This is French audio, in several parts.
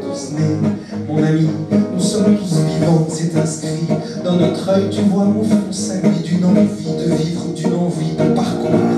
tous nés. Mon ami, nous sommes tous vivants, c'est inscrit dans notre œil. Tu vois mon front s'allumer d'une envie de vivre, d'une envie de parcourir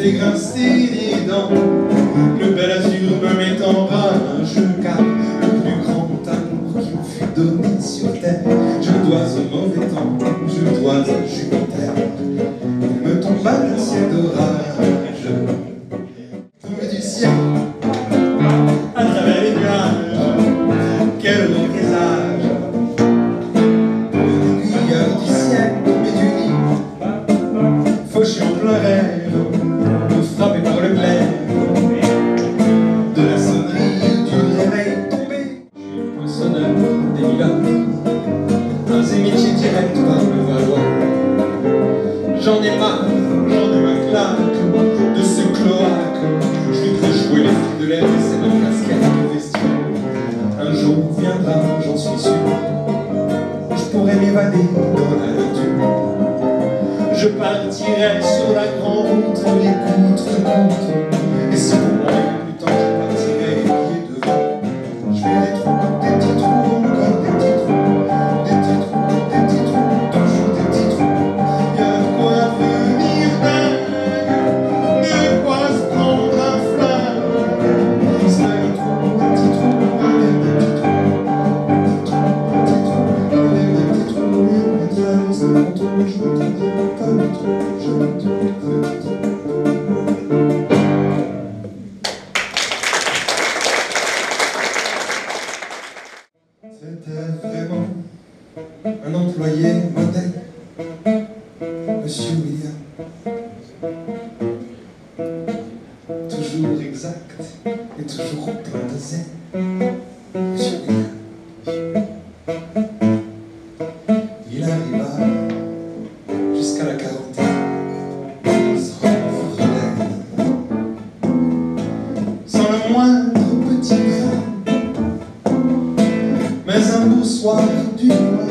fait grincer les dents. Le bel azur me met en rage, car le plus grand amour qui me fut donné sur terre, je le dois au mauvais temps, je le dois à Jupiter. Il me tombe un ciel d'orage, valois. J'en ai marre, j'en ai ma claque de ce cloaque. Je voudrais jouer les filles de l'air et c'est ma casquette de. Un jour viendra, j'en suis sûr je pourrais m'évader dans la nature. Je partirai sur la grande route, l'écoute, l'écoute. Et un employé modèle, Monsieur William. Toujours exact et toujours plein de. Monsieur William. Il arriva jusqu'à la quarantaine sans le moindre petit grain, mais un beau soir du mois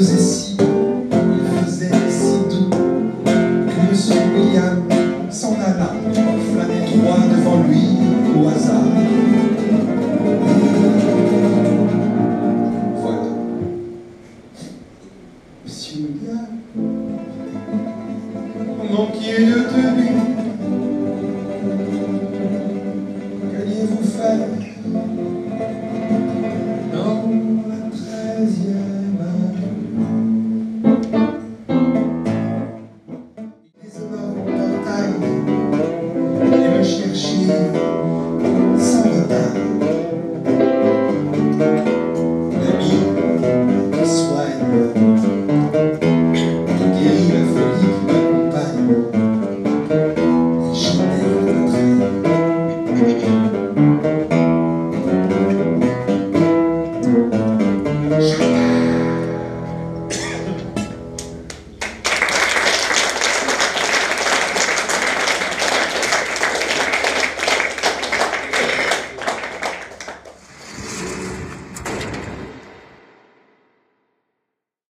faisait si il faisait si doux, que Monsieur William s'en alla, flânait droit devant lui au hasard. Voilà. Monsieur William, manquiez de tenue,